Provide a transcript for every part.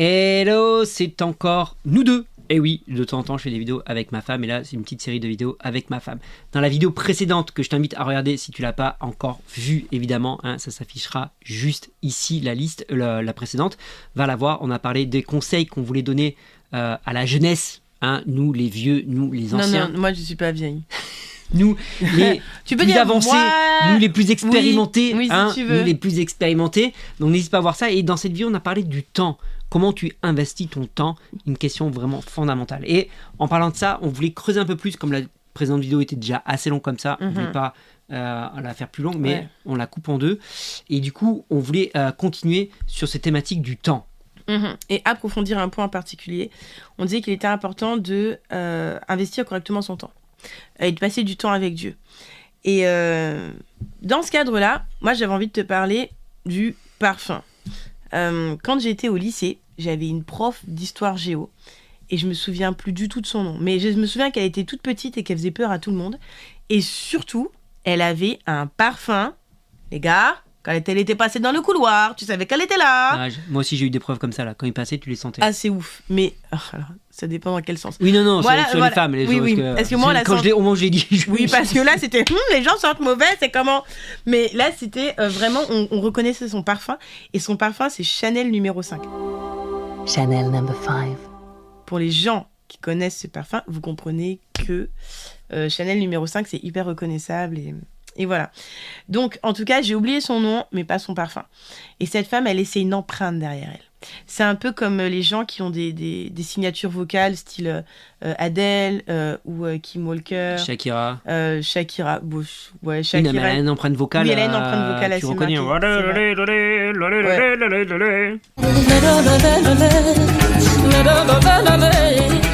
Hello, c'est encore nous deux. Et oui, de temps en temps, je fais des vidéos avec ma femme, et là, c'est une petite série de vidéos avec ma femme. Dans la vidéo précédente que je t'invite à regarder, si tu l'as pas encore vue, évidemment, hein, ça s'affichera juste ici, la liste, la, la, précédente. Va la voir. On a parlé des conseils qu'on voulait donner euh, à la jeunesse, hein, nous les vieux, nous les anciens. Non, non, moi je suis pas vieille. nous les tu peux plus dire avancés, moi nous les plus expérimentés, Oui, oui, si hein, tu veux. nous les plus expérimentés. Donc n'hésite pas à voir ça. Et dans cette vidéo, on a parlé du temps. Comment tu investis ton temps Une question vraiment fondamentale. Et en parlant de ça, on voulait creuser un peu plus, comme la précédente vidéo était déjà assez longue comme ça, on ne voulait Mhm. pas euh, la faire plus longue, mais Ouais. on la coupe en deux. Et du coup, on voulait euh, continuer sur cette thématique du temps. Mhm. Et approfondir un point en particulier, on disait qu'il était important de euh, investir correctement son temps et de passer du temps avec Dieu. Et dans ce cadre-là, moi j'avais envie de te parler du parfum. Euh, quand j'étais au lycée, j'avais une prof d'histoire géo et je me souviens plus du tout de son nom, mais je me souviens qu'elle était toute petite et qu'elle faisait peur à tout le monde. Et surtout, elle avait un parfum, les gars. Quand elle était passée dans le couloir, tu savais qu'elle était là. Ah, moi aussi, j'ai eu des preuves comme ça. Là. Quand il passait, tu les sentais. Ah, c'est ouf. Mais alors, ça dépend dans quel sens. oui, non, non, sur- Voilà, sur, les voilà. femmes. Les Oui, gens, oui. parce que, Parce que moi, la quand sens- je l'ai- au moment où je l'ai dit, je- Oui, parce que là, c'était Hum, les gens sentent mauvais, c'est comment? Mais là, c'était euh, vraiment, on, on reconnaissait son parfum. Et son parfum, c'est Chanel numéro 5. Chanel number five. Pour les gens qui connaissent ce parfum, vous comprenez que euh, Chanel numéro 5, c'est hyper reconnaissable. Et, et voilà. Donc, en tout cas, j'ai oublié son nom, mais pas son parfum. Et cette femme, elle laissait une empreinte derrière elle. C'est un peu comme euh, les gens qui ont des, des- des signatures vocales, style euh, euh, Adele euh, ou euh, Kim Walker. Shakira. Euh, Shakira, bon, ouais, Oui, non, Shakira. mais elle a une empreinte vocale. Oui, elle a une empreinte vocale Tu assez reconnais.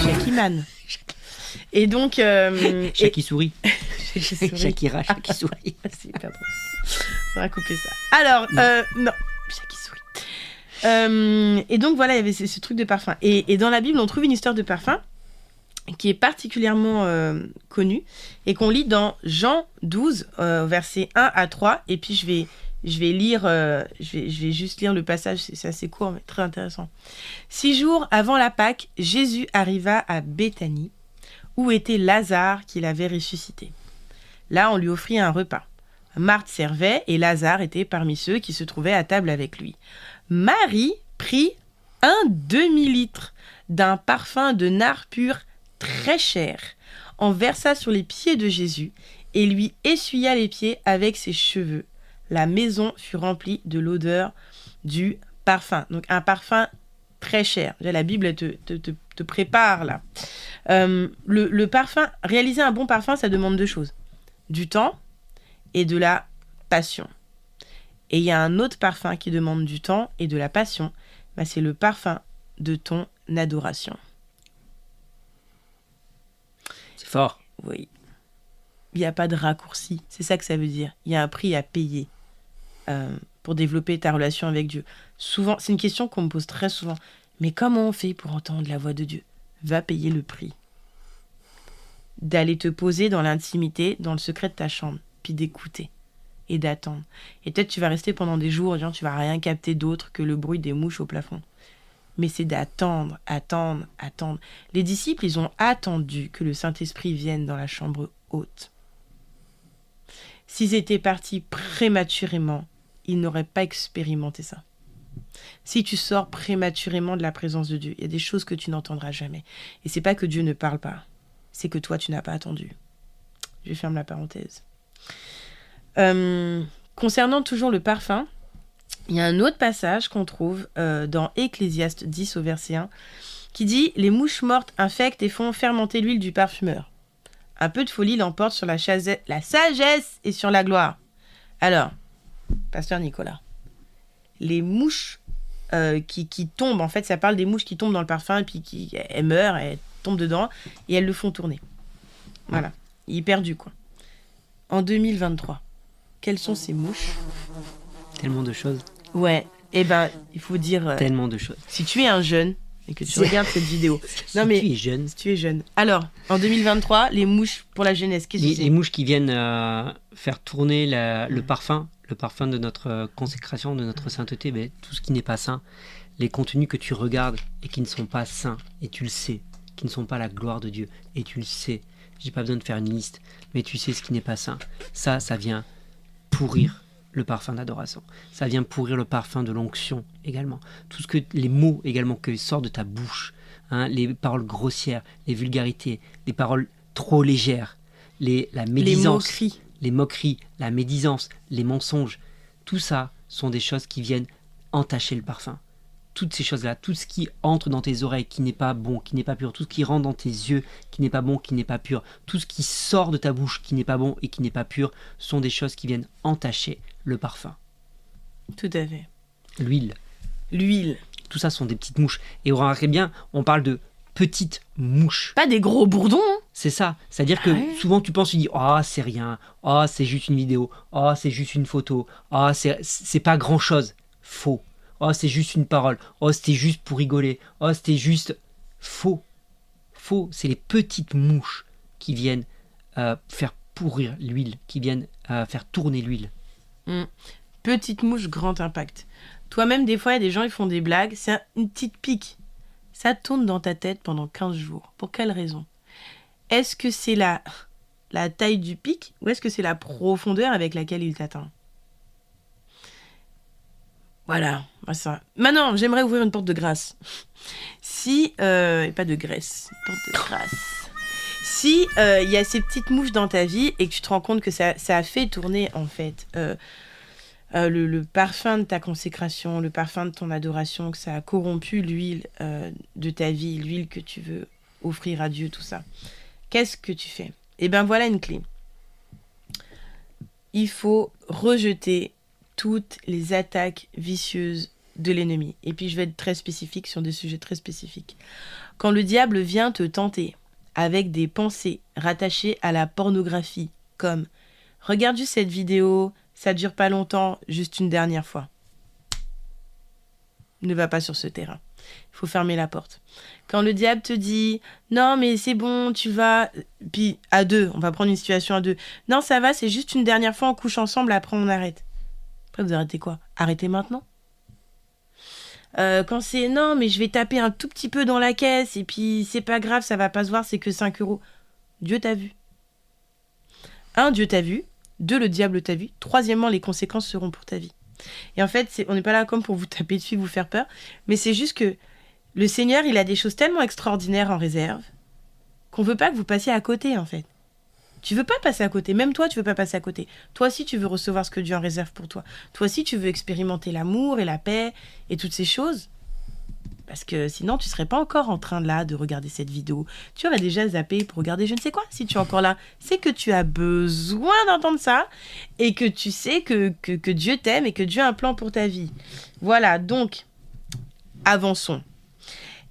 Shakiman. Et donc, euh, et- Shaki sourit. Shaki. Shakira, Shaki sourit. c'est hyper drôle. On va couper ça. Alors, euh, non, Shaki. Euh, et donc voilà, il y avait ce, truc de parfum. Et, dans la Bible, on trouve une histoire de parfum qui est particulièrement euh, connue et qu'on lit dans Jean 12, euh, versets 1 à 3. Et puis je vais, je vais lire, je, vais, je vais juste lire le passage, c'est c'est assez court mais très intéressant. Six jours avant la Pâque, Jésus arriva à Béthanie, où était Lazare qu'il avait ressuscité. Là, on lui offrit un repas. Marthe servait et Lazare était parmi ceux qui se trouvaient à table avec lui. Marie prit un demi-litre d'un parfum de nard pur très cher, en versa sur les pieds de Jésus et lui essuya les pieds avec ses cheveux. La maison fut remplie de l'odeur du parfum. Donc un parfum très cher. La Bible te, te, te- prépare là. Euh, le parfum, réaliser un bon parfum, ça demande deux choses. Du temps et de la passion. Et il y a un autre parfum qui demande du temps et de la passion. Bah, c'est le parfum de ton adoration. C'est fort. Oui. Il n'y a pas de raccourci. C'est ça que ça veut dire. Il y a un prix à payer euh, pour développer ta relation avec Dieu. Souvent, c'est une question qu'on me pose très souvent. Mais comment on fait pour entendre la voix de Dieu? Va payer le prix. D'aller te poser dans l'intimité, dans le secret de ta chambre, puis d'écouter et d'attendre. Et peut-être tu vas rester pendant des jours, genre, tu vas rien capter d'autre que le bruit des mouches au plafond. Mais c'est d'attendre, attendre, attendre. Les disciples, ils ont attendu que le Saint-Esprit vienne dans la chambre haute. S'ils étaient partis prématurément, ils n'auraient pas expérimenté ça. Si tu sors prématurément de la présence de Dieu, il y a des choses que tu n'entendras jamais. Et c'est pas que Dieu ne parle pas, c'est que toi tu n'as pas attendu. Je ferme la parenthèse. Euh, concernant toujours le parfum, il y a un autre passage qu'on trouve euh, dans Ecclésiaste 10 au verset 1 qui dit Les mouches mortes infectent et font fermenter l'huile du parfumeur. Un peu de folie l'emporte sur la, la sagesse et sur la gloire. Alors, pasteur Nicolas, les mouches euh, qui, qui tombent, en fait, ça parle des mouches qui tombent dans le parfum et puis qui elles meurent, elles tombent dedans et elles le font tourner. Voilà, il est perdu quoi. En 2023, quelles sont ces mouches Tellement de choses. Ouais, eh ben, il faut dire, euh, Tellement de choses. si tu es un jeune et que tu Si- regardes cette vidéo, Si non mais tu es jeune, si tu es jeune. Alors, en 2023, les mouches pour la jeunesse, qu'est-ce que les, c'est les mouches qui viennent euh, faire tourner la- le parfum, le parfum de notre euh, consécration, de notre sainteté, ben, tout ce qui n'est pas saint, les contenus que tu regardes et qui ne sont pas saints, et tu le sais, qui ne sont pas la gloire de Dieu, et tu le sais. J'ai pas besoin de faire une liste, mais tu sais ce qui n'est pas saint. Ça, ça vient pourrir le parfum d'adoration. Ça vient pourrir le parfum de l'onction également. Tout ce que les mots également que sortent de ta bouche, hein, les paroles grossières, les vulgarités, les paroles trop légères, les, la Les médisance, moqueries. les moqueries, la médisance, les mensonges, tout ça sont des choses qui viennent entacher le parfum. Toutes ces choses-là, tout ce qui entre dans tes oreilles, qui n'est pas bon, qui n'est pas pur, tout ce qui rentre dans tes yeux, qui n'est pas bon, qui n'est pas pur, tout ce qui sort de ta bouche, qui n'est pas bon et qui n'est pas pur, sont des choses qui viennent entacher le parfum. Tout à fait. L'huile, L'huile. tout ça sont des petites mouches. Et vous remarquerez bien, on parle de petites mouches. Pas des gros bourdons. hein. C'est ça. C'est-à-dire que Ah ouais. souvent tu penses, tu dis, ah c'est rien, ah c'est juste une vidéo, ah c'est juste une photo, ah c'est c'est pas grand-chose. Faux. Oh c'est juste une parole. Oh c'était juste pour rigoler. Oh c'était juste faux. Faux. C'est les petites mouches qui viennent euh, faire pourrir l'huile, qui viennent euh, faire tourner l'huile. Petite mouche, grand impact. Toi-même, des fois, il y a des gens, ils font des blagues. C'est un- une petite pique. Ça tourne dans ta tête pendant 15 jours. Pour quelle raison? Est-ce que c'est la, la taille du pic ou est-ce que c'est la profondeur avec laquelle il t'atteint? Voilà, ça. Maintenant, j'aimerais ouvrir une porte de grâce. Si, euh, et pas de graisse, porte de grâce. Si euh, il y a ces petites mouches dans ta vie et que tu te rends compte que ça, ça a fait tourner en fait euh, le, le parfum de ta consécration, le parfum de ton adoration, que ça a corrompu l'huile de ta vie, l'huile que tu veux offrir à Dieu, tout ça. Qu'est-ce que tu fais? Eh bien voilà une clé. Il faut rejeter toutes les attaques vicieuses de l'ennemi. Et puis je vais être très spécifique sur des sujets très spécifiques. Quand le diable vient te tenter avec des pensées rattachées à la pornographie, comme regarde juste cette vidéo, ça dure pas longtemps, juste une dernière fois. Ne va pas sur ce terrain. Il faut fermer la porte. Quand le diable te dit non mais c'est bon, tu vas, puis à deux, on va prendre une situation à deux. Non ça va, c'est juste une dernière fois, on couche ensemble, après on arrête. Après vous arrêtez quoi? Arrêtez maintenant? Euh, quand c'est non mais je vais taper un tout petit peu dans la caisse et puis c'est pas grave, ça va pas se voir, c'est que 5 euros. Dieu t'a vu. Un, Dieu t'a vu. Deux, le diable t'a vu. Troisièmement, les conséquences seront pour ta vie. Et en fait, on n'est pas là comme pour vous taper dessus, vous faire peur, mais c'est juste que le Seigneur, il a des choses tellement extraordinaires en réserve qu'on veut pas que vous passiez à côté, en fait. Tu veux pas passer à côté, même toi, tu veux pas passer à côté. Toi aussi, tu veux recevoir ce que Dieu en réserve pour toi. Toi aussi, tu veux expérimenter l'amour et la paix et toutes ces choses. Parce que sinon, tu serais pas encore en train là de regarder cette vidéo. Tu aurais déjà zappé pour regarder je ne sais quoi. Si tu es encore là, c'est que tu as besoin d'entendre ça et que tu sais que, que, que Dieu t'aime et que Dieu a un plan pour ta vie. Voilà, donc, avançons.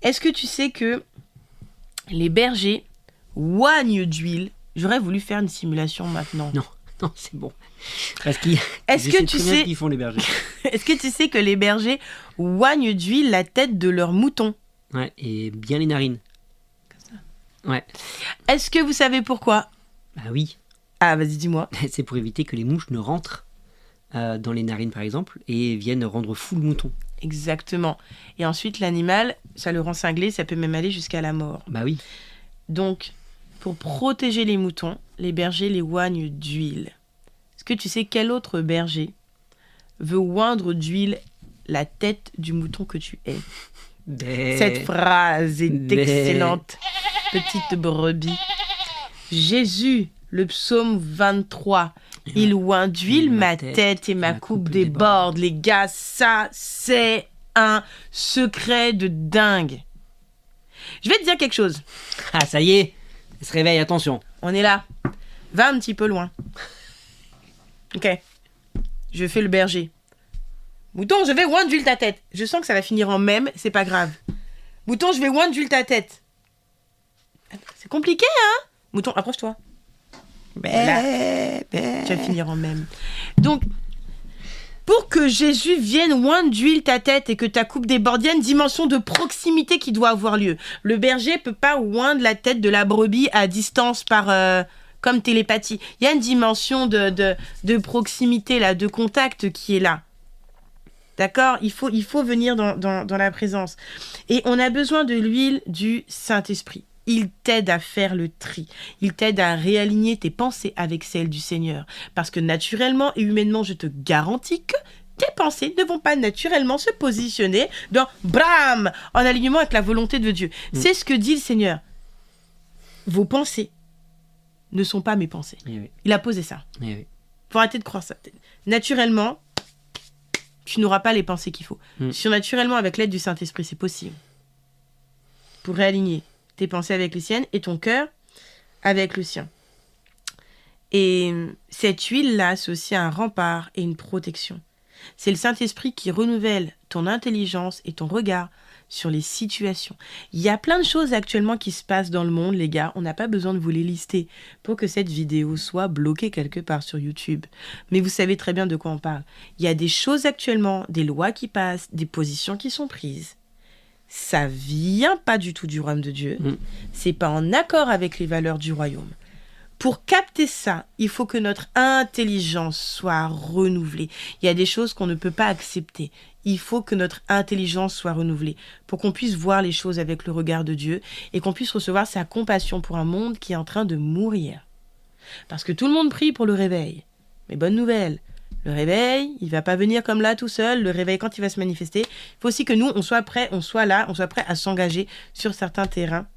Est-ce que tu sais que les bergers oignent d'huile J'aurais voulu faire une simulation maintenant. Non, non, c'est bon. Parce qu'ils. Est-ce que tu sais- qu'ils font les bergers Est-ce que tu sais que les bergers oignent d'huile la tête de leurs moutons? Ouais, et bien les narines. Ouais, Est-ce que vous savez pourquoi? Bah oui. Ah, vas-y, dis-moi. C'est pour éviter que les mouches ne rentrent euh, dans les narines, par exemple, et viennent rendre fou le mouton. Exactement. Et ensuite, l'animal, ça le rend cinglé, ça peut même aller jusqu'à la mort. Bah oui. Donc, pour protéger les moutons, les bergers les oignent d'huile. Est-ce que tu sais quel autre berger veut oindre d'huile la tête du mouton que tu es? Cette phrase est excellente, petite brebis. Jésus, le psaume 23, il oint d'huile ma tête et ma coupe déborde. Les gars, ça, c'est un secret de dingue. Je vais te dire quelque chose. Ah, ça y est Elle se réveille, attention. On est là. Va un petit peu loin. Ok. Je fais le berger. Mouton, je vais oindre d'huile ta tête. Je sens que ça va finir en même, c'est pas grave. Mouton, je vais oindre d'huile ta tête. C'est compliqué, hein? Mouton, approche-toi. Voilà. Tu vas finir en même. Donc, pour que Jésus vienne oindre d'huile ta tête et que ta coupe déborde, il y a une dimension de proximité qui doit avoir lieu. Le berger peut pas oindre la tête de la brebis à distance par euh, comme télépathie. Il y a une dimension de, de, proximité là, de contact qui est là. D'accord? Il faut, il faut venir dans, dans- dans la présence. Et on a besoin de l'huile du Saint-Esprit. Il t'aide à faire le tri. Il t'aide à réaligner tes pensées avec celles du Seigneur. Parce que naturellement et humainement, je te garantis que tes pensées ne vont pas naturellement se positionner dans bram en alignement avec la volonté de Dieu. Mm. C'est ce que dit le Seigneur. Vos pensées ne sont pas mes pensées. Eh oui, Il a posé ça. eh oui. Faut arrêter de croire ça. Naturellement, tu n'auras pas les pensées qu'il faut. Mm. Surnaturellement, avec l'aide du Saint-Esprit, c'est possible. Pour réaligner tes pensées avec les siennes et ton cœur avec le sien. Et cette huile-là, aussi un rempart et une protection. C'est le Saint-Esprit qui renouvelle ton intelligence et ton regard sur les situations. Il y a plein de choses actuellement qui se passent dans le monde, les gars. On n'a pas besoin de vous les lister pour que cette vidéo soit bloquée quelque part sur YouTube. Mais vous savez très bien de quoi on parle. Il y a des choses actuellement, des lois qui passent, des positions qui sont prises. Ça vient pas du tout du royaume de Dieu. Mm. C'est pas en accord avec les valeurs du royaume. Pour capter ça, il faut que notre intelligence soit renouvelée. Il y a des choses qu'on ne peut pas accepter. Il faut que notre intelligence soit renouvelée pour qu'on puisse voir les choses avec le regard de Dieu et qu'on puisse recevoir sa compassion pour un monde qui est en train de mourir. Parce que tout le monde prie pour le réveil. Mais bonne nouvelle, le réveil, il va pas venir comme là tout seul. Le réveil, quand il va se manifester, il faut aussi que nous, on soit prêts, on soit là, on soit prêts à s'engager sur certains terrains,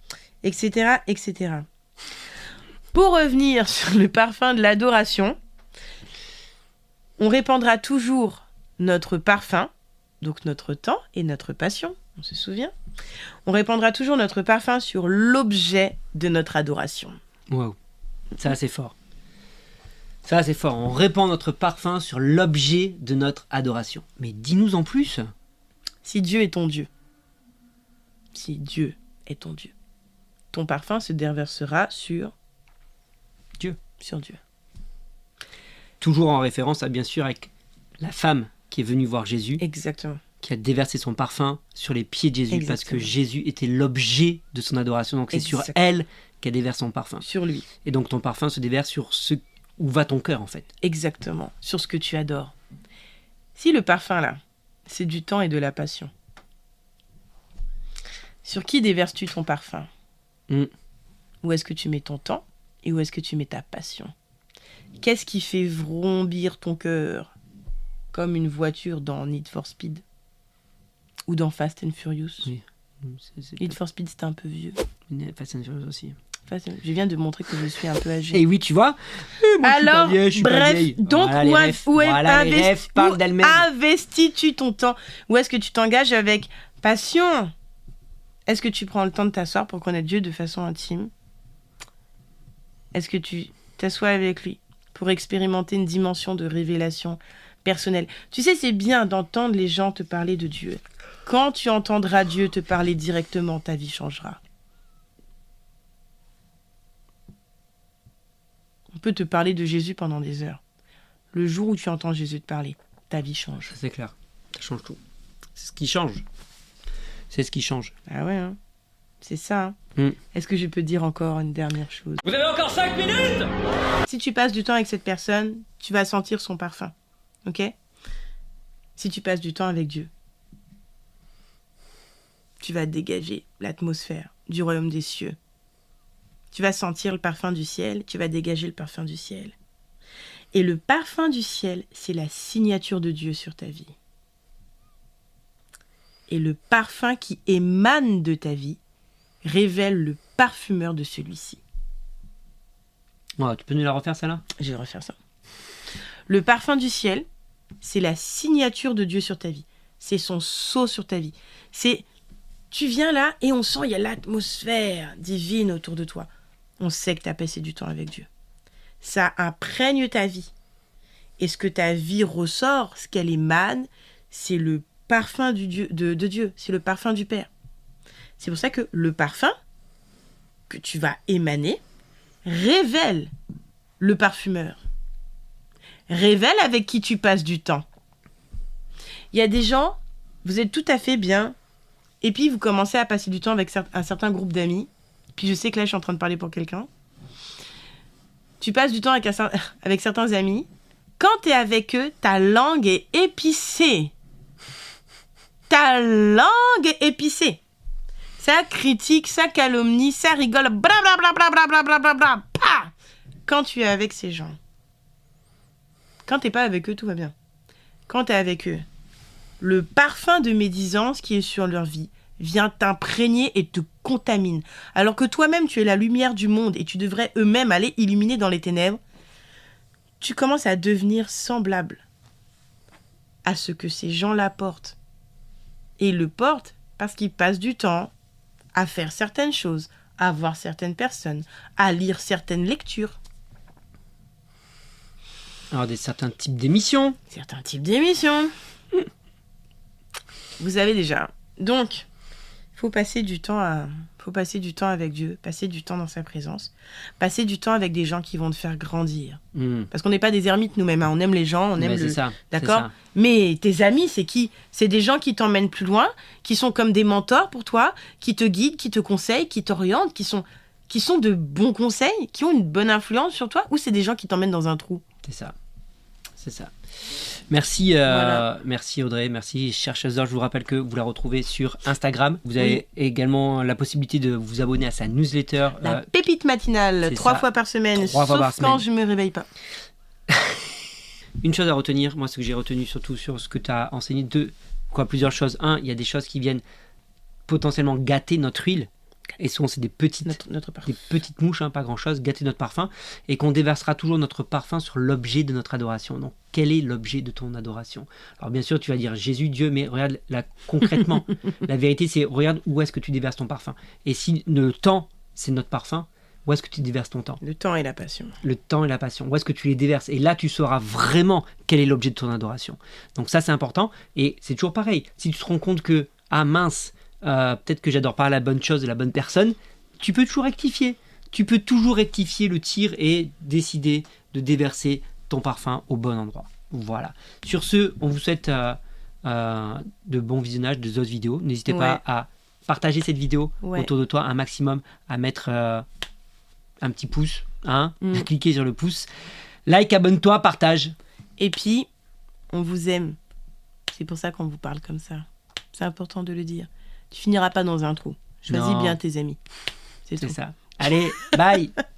etc., etc. Pour revenir sur le parfum de l'adoration, on répandra toujours notre parfum, donc notre temps et notre passion, on se souvient. On répandra toujours notre parfum sur l'objet de notre adoration. Waouh. Ça, c'est fort. Ça, c'est fort. On répand notre parfum sur l'objet de notre adoration. Mais dis-nous en plus. Si Dieu est ton Dieu, si Dieu est ton Dieu, ton parfum se déversera sur Dieu. Sur Dieu. Toujours en référence à, bien sûr, avec la femme qui est venue voir Jésus, Exactement. qui a déversé son parfum sur les pieds de Jésus, parce que. Jésus était l'objet de son adoration. Donc c'est sur elle qu'elle déverse son parfum. Sur lui. Et donc ton parfum se déverse sur ce où va ton cœur, en fait. Exactement. Sur ce que tu adores. Si le parfum là, c'est du temps et de la passion, sur qui déverses-tu ton parfum? Mm. Où est-ce que tu mets ton temps et où est-ce que tu mets ta passion? Qu'est-ce qui fait vrombir ton cœur? Comme une voiture dans Need for Speed ou dans Fast and Furious Oui. C'est- Need for Speed, c'était un peu vieux. Fast and Furious aussi. Je viens de montrer que je suis un peu âgée. Et oui, tu vois. Eh, moi, je suis pas Alors, vieille, je suis pas bref, donc Voilà, où, est- Voilà, les investi- refs parlent où investis-tu ton temps? Où est-ce que tu t'engages avec passion? Est-ce que tu prends le temps de t'asseoir pour connaître Dieu de façon intime? Est-ce que tu t'assois avec lui pour expérimenter une dimension de révélation personnelle? Tu sais, c'est bien d'entendre les gens te parler de Dieu. Quand tu entendras Dieu te parler directement, ta vie changera. On peut te parler de Jésus pendant des heures. Le jour où tu entends Jésus te parler, ta vie change. Ça, c'est clair. Ça change tout. C'est ce qui change. C'est ce qui change. Ah ouais, hein c'est ça. hein. Mm. Est-ce que je peux dire encore une dernière chose? Vous avez encore 5 minutes Si tu passes du temps avec cette personne, tu vas sentir son parfum. Ok? Si tu passes du temps avec Dieu, tu vas dégager l'atmosphère du royaume des cieux. Tu vas sentir le parfum du ciel, tu vas dégager le parfum du ciel. Et le parfum du ciel, c'est la signature de Dieu sur ta vie. Et le parfum qui émane de ta vie révèle le parfumeur de celui-ci. Tu peux nous la refaire, celle-là? Je vais refaire ça. Le parfum du ciel, c'est la signature de Dieu sur ta vie. C'est son sceau sur ta vie. C'est tu viens là et on sent il y a l'atmosphère divine autour de toi. On sait que tu as passé du temps avec Dieu. Ça imprègne ta vie. Et ce que ta vie ressort, ce qu'elle émane, c'est le parfum de, Dieu, c'est le parfum du Père. C'est pour ça que le parfum que tu vas émaner révèle le parfumeur. Révèle avec qui tu passes du temps. Il y a des gens, vous êtes tout à fait bien, et puis vous commencez à passer du temps avec un certain groupe d'amis. Puis je sais que là, je suis en train de parler pour quelqu'un. Tu passes du temps avec, certains amis. Quand tu es avec eux, ta langue est épicée. ta langue est épicée. Ça critique, ça calomnie, ça rigole, blablabla, Quand tu es avec ces gens. Quand t'es pas avec eux, tout va bien. Quand tu es avec eux, le parfum de médisance qui est sur leur vie vient t'imprégner et te contamine. Alors que toi-même, tu es la lumière du monde et tu devrais eux-mêmes aller illuminer dans les ténèbres, tu commences à devenir semblable à ce que ces gens-là portent. Et ils le portent parce qu'ils passent du temps à faire certaines choses, à voir certaines personnes, à lire certaines lectures, Alors, des certains types d'émissions. certains types d'émissions. Vous avez déjà. Donc, faut passer du temps à faut passer du temps avec Dieu, passer du temps dans sa présence, passer du temps avec des gens qui vont te faire grandir. Hmm. Parce qu'on n'est pas des ermites nous-mêmes, hein. on aime les gens, on aime Ouais, le, ça. D'accord. Mais tes amis, c'est qui? C'est des gens qui t'emmènent plus loin, qui sont comme des mentors pour toi, qui te guident, qui te conseillent, qui t'orientent, qui sont, qui sont de bons conseils, qui ont une bonne influence sur toi, ou c'est des gens qui t'emmènent dans un trou? C'est ça. C'est ça. Merci, euh, Voilà. merci Audrey, merci chercheuse d'or. Je vous rappelle que vous la retrouvez sur Instagram. Vous avez également la possibilité de vous abonner à sa newsletter. La euh, pépite matinale, trois ça. fois par semaine, Trois fois sauf par quand semaine. je me réveille pas. une chose à retenir, moi ce que j'ai retenu surtout sur ce que tu as enseigné, deux, quoi, plusieurs choses. Un, il y a des choses qui viennent potentiellement gâter notre huile. Et souvent c'est des petites Notre, notre parfum. des petites mouches, hein, pas grand chose, gâter notre parfum, et qu'on déversera toujours notre parfum sur l'objet de notre adoration. Donc, quel est l'objet de ton adoration? Alors, bien sûr, tu vas dire Jésus, Dieu, mais regarde là concrètement. la vérité, c'est regarde où est-ce que tu déverses ton parfum? Et si le temps, c'est notre parfum, où est-ce que tu déverses ton temps? Le temps et la passion. Le temps et la passion, où est-ce que tu les déverses? Et là, tu sauras vraiment quel est l'objet de ton adoration. Donc, ça, c'est important. Et c'est toujours pareil. Si tu te rends compte que, ah mince, euh, peut-être que j'adore pas la bonne chose et la bonne personne, tu peux toujours rectifier. Tu peux toujours rectifier le tir et décider de déverser ton parfum au bon endroit. Voilà. Sur ce, on vous souhaite euh, euh, de bons visionnages de d'autres vidéos. N'hésitez pas à partager cette vidéo Ouais. autour de toi un maximum, à mettre un petit pouce, hein, Mm. cliquer sur le pouce. Like, abonne-toi, partage. Et puis, on vous aime. C'est pour ça qu'on vous parle comme ça. C'est important de le dire. Tu finiras pas dans un trou. Choisis Non. bien tes amis. C'est C'est tout. ça. Allez, bye